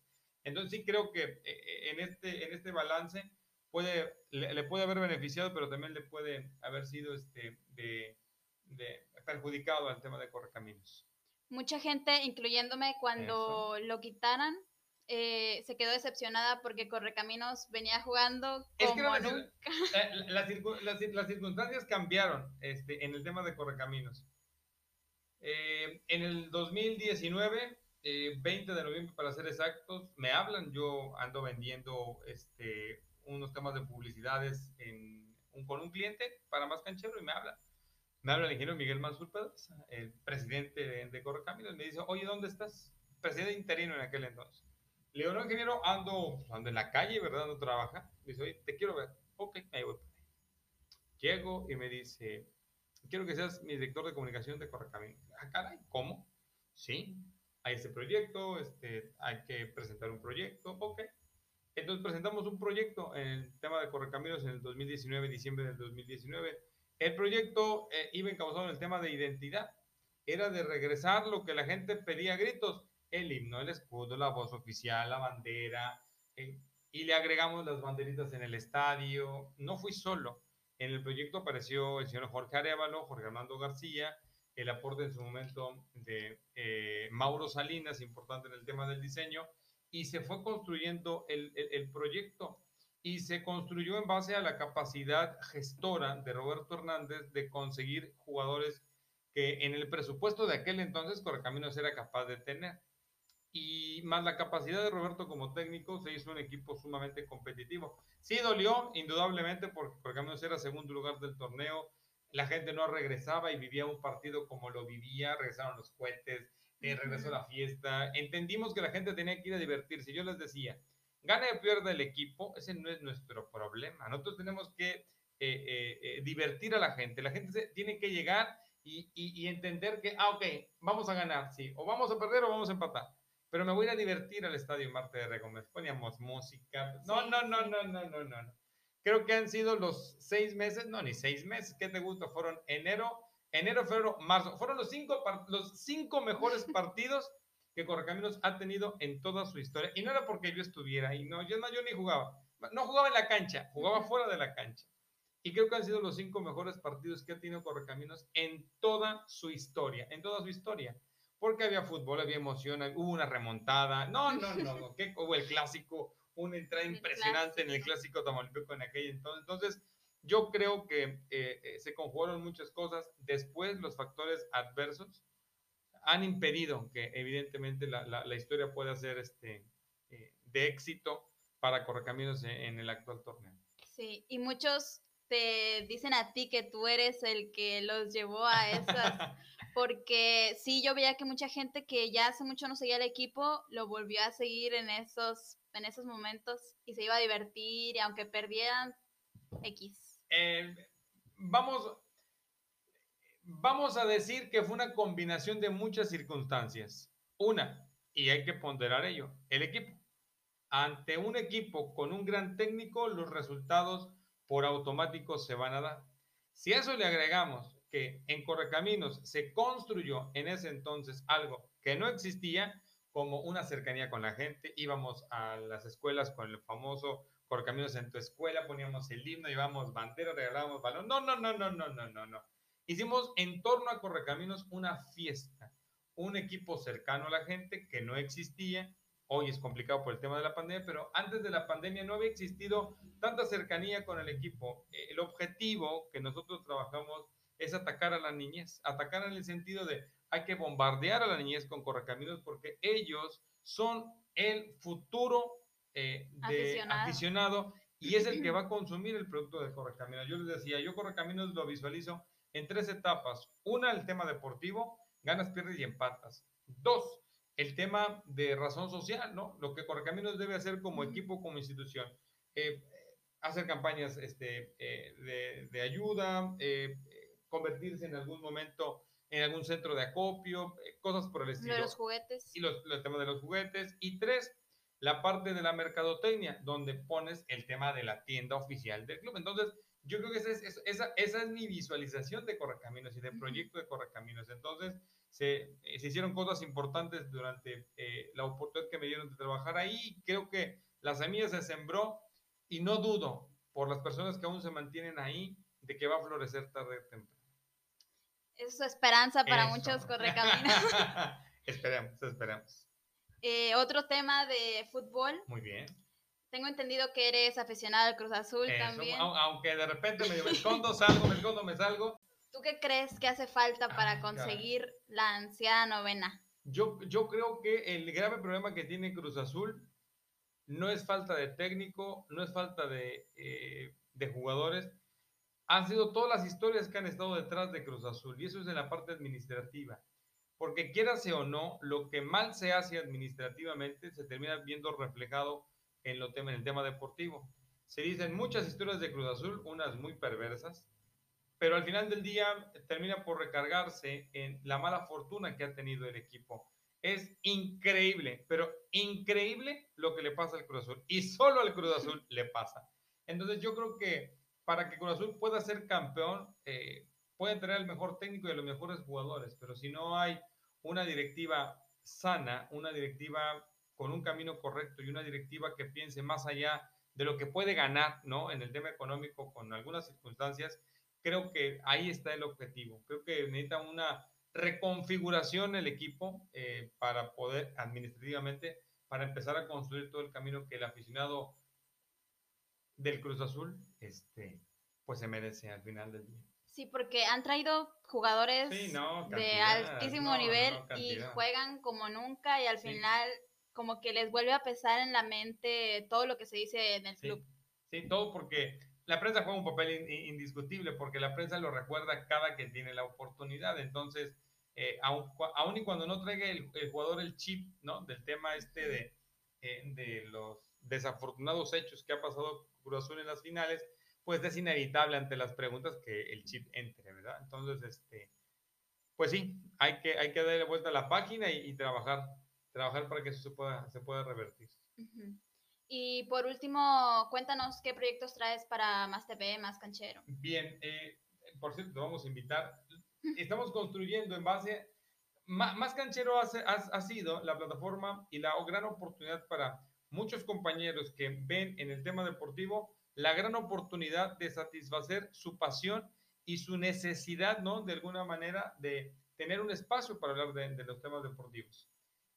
Entonces sí creo que e, en este, en este balance puede, le, puede haber beneficiado, pero también le puede haber sido este, de, de perjudicado al tema de Correcaminos mucha gente, incluyéndome, cuando lo quitaran, eh, se quedó decepcionada porque Correcaminos venía jugando como nunca. Las, circunstancias cambiaron este, en el tema de Correcaminos. Eh, en el 2019, 20 eh, de noviembre para ser exactos, me hablan, yo ando vendiendo este, unos temas de publicidades en, con un cliente para más canchero y me hablan me habla el ingeniero Miguel Mansur el presidente de, de Correcaminos, me dice, oye, ¿dónde estás? Presidente interino en aquel entonces. Le digo, no, ingeniero, ando, ando en la calle, ¿verdad? No trabaja. Me dice, oye, te quiero ver. Ok, ahí voy. Llego y me dice, quiero que seas mi director de comunicación de Correcaminos. Ah, caray, ¿cómo? Sí, hay ese proyecto, este, hay que presentar un proyecto, ok. Entonces presentamos un proyecto en el tema de Correcaminos en el 2019, diciembre del 2019 el proyecto eh, iba encauzado en el tema de identidad. Era de regresar lo que la gente pedía a gritos, el himno, el escudo, la voz oficial, la bandera, eh, y le agregamos las banderitas en el estadio. No fui solo. En el proyecto apareció el señor Jorge Arevalo, Jorge Armando García, el aporte en su momento de eh, Mauro Salinas, importante en el tema del diseño, y se fue construyendo el, el, proyecto y se construyó en base a la capacidad gestora de Roberto Hernández de conseguir jugadores que en el presupuesto de aquel entonces Correcaminos era capaz de tener. Y más la capacidad de Roberto como técnico, se hizo un equipo sumamente competitivo. Sí dolió, indudablemente, porque Correcaminos era segundo lugar del torneo, la gente no regresaba y vivía un partido como lo vivía, regresaron los cohetes, eh, regresó la fiesta, entendimos que la gente tenía que ir a divertirse. Yo les decía, gana o pierda el equipo, ese no es nuestro problema. Nosotros tenemos que eh, eh, divertir a la gente. La gente tiene que llegar y, y, entender que, ah, ok, vamos a ganar, sí, o vamos a perder o vamos a empatar. Pero me voy a, ir a divertir al estadio Marte de Regómez. Poníamos música. No, no, no, no, no, no, no. Creo que han sido los seis meses, no, ni seis meses, ¿qué te gusta? Fueron enero, enero, febrero, marzo. Fueron los cinco, los cinco mejores partidos que Correcaminos ha tenido en toda su historia. Y no era porque yo estuviera ahí, no, yo, no, yo ni jugaba. No jugaba en la cancha, jugaba fuera de la cancha. Y creo que han sido los cinco mejores partidos que ha tenido Correcaminos en toda su historia, en toda su historia. Porque había fútbol, había emoción, hubo una remontada. No, no, no, no. ¿qué? hubo el clásico, una entrada impresionante en el clásico Tamaulipeco en aquel entonces. Entonces, yo creo que eh, eh, se conjugaron muchas cosas. Después, los factores adversos han impedido que, evidentemente, la, la, historia pueda ser este, eh, de éxito para Correcaminos en, en el actual torneo. Sí, y muchos te dicen a ti que tú eres el que los llevó a esas, porque sí, yo veía que mucha gente que ya hace mucho no seguía el equipo, lo volvió a seguir en esos, en esos momentos y se iba a divertir y aunque perdieran, X. Eh, vamos, vamos a decir que fue una combinación de muchas circunstancias. Una, y hay que ponderar ello, el equipo. Ante un equipo con un gran técnico, los resultados por automático se van a dar. Si a eso le agregamos que en Correcaminos se construyó en ese entonces algo que no existía, como una cercanía con la gente, íbamos a las escuelas con el famoso Correcaminos en tu escuela, poníamos el himno, llevábamos bandera, regalábamos balón. No, no, no, no, no, no, no, no. Hicimos en torno a Correcaminos una fiesta, un equipo cercano a la gente que no existía, Hoy es complicado por el tema de la pandemia, pero antes de la pandemia no había existido tanta cercanía con el equipo. Eh, el objetivo que nosotros trabajamos es atacar a la niñez, atacar en el sentido de hay que bombardear a la niñez con correcaminos porque ellos son el futuro eh, de aficionado. y es el que va a consumir el producto de correcaminos. Yo les decía, yo correcaminos lo visualizo en tres etapas. Una, el tema deportivo, ganas, pierdes y empatas. Dos, el tema de razón social, ¿no? Lo que Correcaminos debe hacer como equipo, como institución. Eh, hacer campañas este, eh, de, ayuda, eh, convertirse en algún momento en algún centro de acopio, cosas por el estilo. De los juguetes. Y los, el tema de los juguetes. Y tres, la parte de la mercadotecnia, donde pones el tema de la tienda oficial del club. Entonces, yo creo que esa es, esa, esa es mi visualización de Correcaminos y de proyecto de Correcaminos. Entonces, se, eh, se hicieron cosas importantes durante eh, la oportunidad que me dieron de trabajar ahí. Creo que la semilla se sembró y no dudo por las personas que aún se mantienen ahí de que va a florecer tarde o temprano. Es esperanza para muchos correcaminos. esperemos, esperemos. Eh, otro tema de fútbol. Muy bien. Tengo entendido que eres aficionado al Cruz Azul también. Aunque de repente me, me escondo, salgo, me escondo, me salgo. ¿Tú qué crees que hace falta para ah, conseguir la ansiada novena? Yo, yo creo que el grave problema que tiene Cruz Azul no es falta de técnico, no es falta de, eh, de jugadores, han sido todas las historias que han estado detrás de Cruz Azul y eso es en la parte administrativa. Porque quierase o no, lo que mal se hace administrativamente se termina viendo reflejado en, lo en el tema deportivo. Se dicen muchas historias de Cruz Azul, unas muy perversas, pero al final del día termina por recargarse en la mala fortuna que ha tenido el equipo. Es increíble, pero increíble lo que le pasa al Cruz Azul. Y solo al Cruz Azul le pasa. Entonces yo creo que para que Cruz Azul pueda ser campeón, eh, pueden tener el mejor técnico y los mejores jugadores, pero si no hay una directiva sana, una directiva con un camino correcto y una directiva que piense más allá de lo que puede ganar, ¿no? En el tema económico con algunas circunstancias, creo que ahí está el objetivo. Creo que necesita una reconfiguración el equipo eh, para poder administrativamente para empezar a construir todo el camino que el aficionado del Cruz Azul, este, pues se merece al final del día. Sí, porque han traído jugadores de altísimo nivel y juegan como nunca y al final como que les vuelve a pesar en la mente todo lo que se dice en el club. Sí, todo porque la prensa juega un papel indiscutible porque la prensa lo recuerda cada que tiene la oportunidad. Entonces, eh, y cuando no traiga el, jugador el chip, ¿no? Del tema este de, eh, de los desafortunados hechos que ha pasado Cruz Azul en las finales, pues es inevitable ante las preguntas que el chip entre, ¿verdad? Entonces, este, pues sí, hay que, hay que darle vuelta a la página y, trabajar, trabajar para que eso se pueda, se pueda revertir. Y por último, cuéntanos qué proyectos traes para Más TV, Más Canchero. Bien, eh, por cierto, te vamos a invitar. Estamos construyendo en base, Más, Canchero ha, ha, sido la plataforma y la gran oportunidad para muchos compañeros que ven en el tema deportivo la gran oportunidad de satisfacer su pasión y su necesidad, ¿no? De alguna manera de tener un espacio para hablar de los temas deportivos.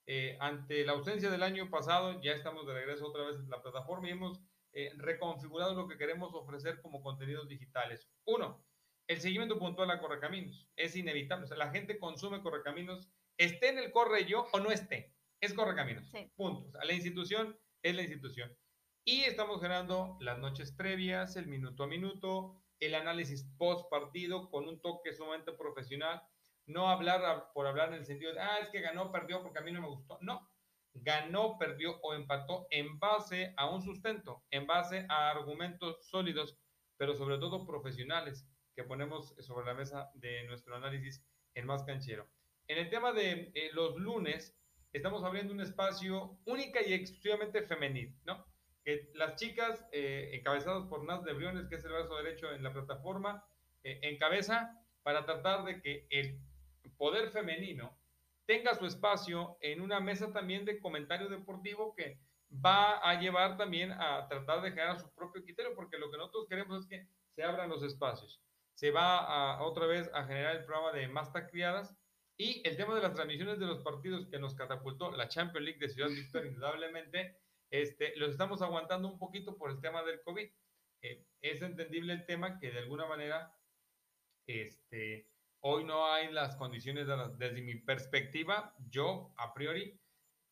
Eh, ante la ausencia del año pasado, ya estamos de regreso otra vez en la plataforma y hemos eh, reconfigurado lo que queremos ofrecer como contenidos digitales. Uno, el seguimiento puntual a Correcaminos. Es inevitable. O sea, la gente consume Correcaminos, esté en el corre yo o no esté. Es Correcaminos. Sí. Punto. O sea, la institución es la institución. Y estamos generando las noches previas, el minuto a minuto, el análisis post partido con un toque sumamente profesional no hablar por hablar en el sentido de, ah, es que ganó, perdió porque a mí no me gustó. No, ganó, perdió o empató en base a un sustento, en base a argumentos sólidos, pero sobre todo profesionales que ponemos sobre la mesa de nuestro análisis en Más Canchero. En el tema de eh, los lunes, estamos abriendo un espacio única y exclusivamente femenil, ¿no? Que las chicas, eh, encabezadas por Naz de Briones, que es el brazo derecho en la plataforma, eh, encabeza para tratar de que el poder femenino tenga su espacio en una mesa también de comentario deportivo que va a llevar también a tratar de generar su propio criterio, porque lo que nosotros queremos es que se abran los espacios. Se va a, otra vez a generar el programa de Más Criadas y el tema de las transmisiones de los partidos que nos catapultó la Champions League de Ciudad Victoria, indudablemente, este, los estamos aguantando un poquito por el tema del COVID. Eh, es entendible el tema que de alguna manera este, Hoy no hay las condiciones, desde mi perspectiva, yo a priori,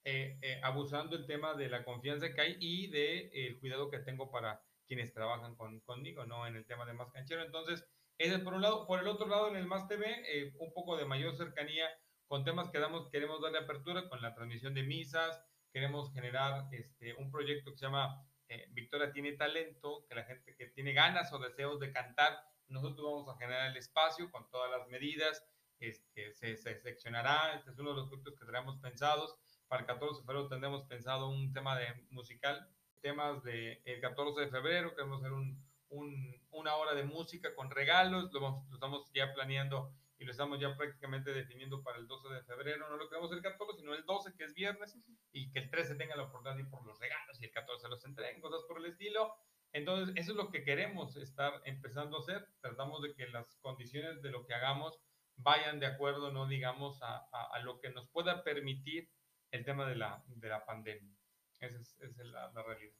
eh, eh, abusando el tema de la confianza que hay y del de, el cuidado que tengo para quienes trabajan conmigo, ¿no? En el tema de Más Canchero. Entonces, ese por un lado. Por el otro lado, en el Más TV, eh, un poco de mayor cercanía con temas que damos, queremos darle apertura con la transmisión de misas, queremos generar este, un proyecto que se llama Victoria tiene talento, que la gente que tiene ganas o deseos de cantar nosotros vamos a generar el espacio con todas las medidas, este, se, se seccionará, este es uno de los puntos que tenemos pensados. Para el 14 de febrero tendremos pensado un tema de musical, temas del el 14 de febrero, queremos hacer un, un, una hora de música con regalos, lo, lo, estamos ya planeando y lo estamos ya prácticamente definiendo para el 12 de febrero, no lo queremos el 14, sino el 12, que es viernes, y que el 13 tenga la oportunidad de ir por los regalos y el 14 los entreguen, cosas por el estilo. Entonces, eso es lo que queremos estar empezando a hacer. Tratamos de que las condiciones de lo que hagamos vayan de acuerdo, no digamos, a, a, lo que nos pueda permitir el tema de la, de la pandemia. Esa es, esa es la, realidad.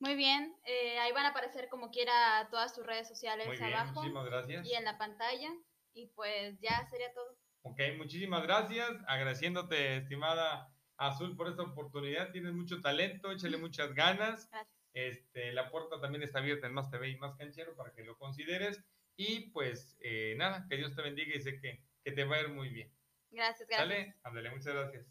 Muy bien, eh, ahí van a aparecer como quiera todas tus redes sociales Muy bien, abajo. Muchísimas gracias. Y en la pantalla. Y pues ya sería todo. Ok, muchísimas gracias. Agradeciéndote, estimada Azul, por esta oportunidad. Tienes mucho talento, échale muchas ganas. Gracias. Este, la puerta también está abierta en Más TV y Más Canchero para que lo consideres. Y pues eh, nada, que Dios te bendiga y sé que, que te va a ir muy bien. Gracias, gracias. Dale, ándale, muchas gracias.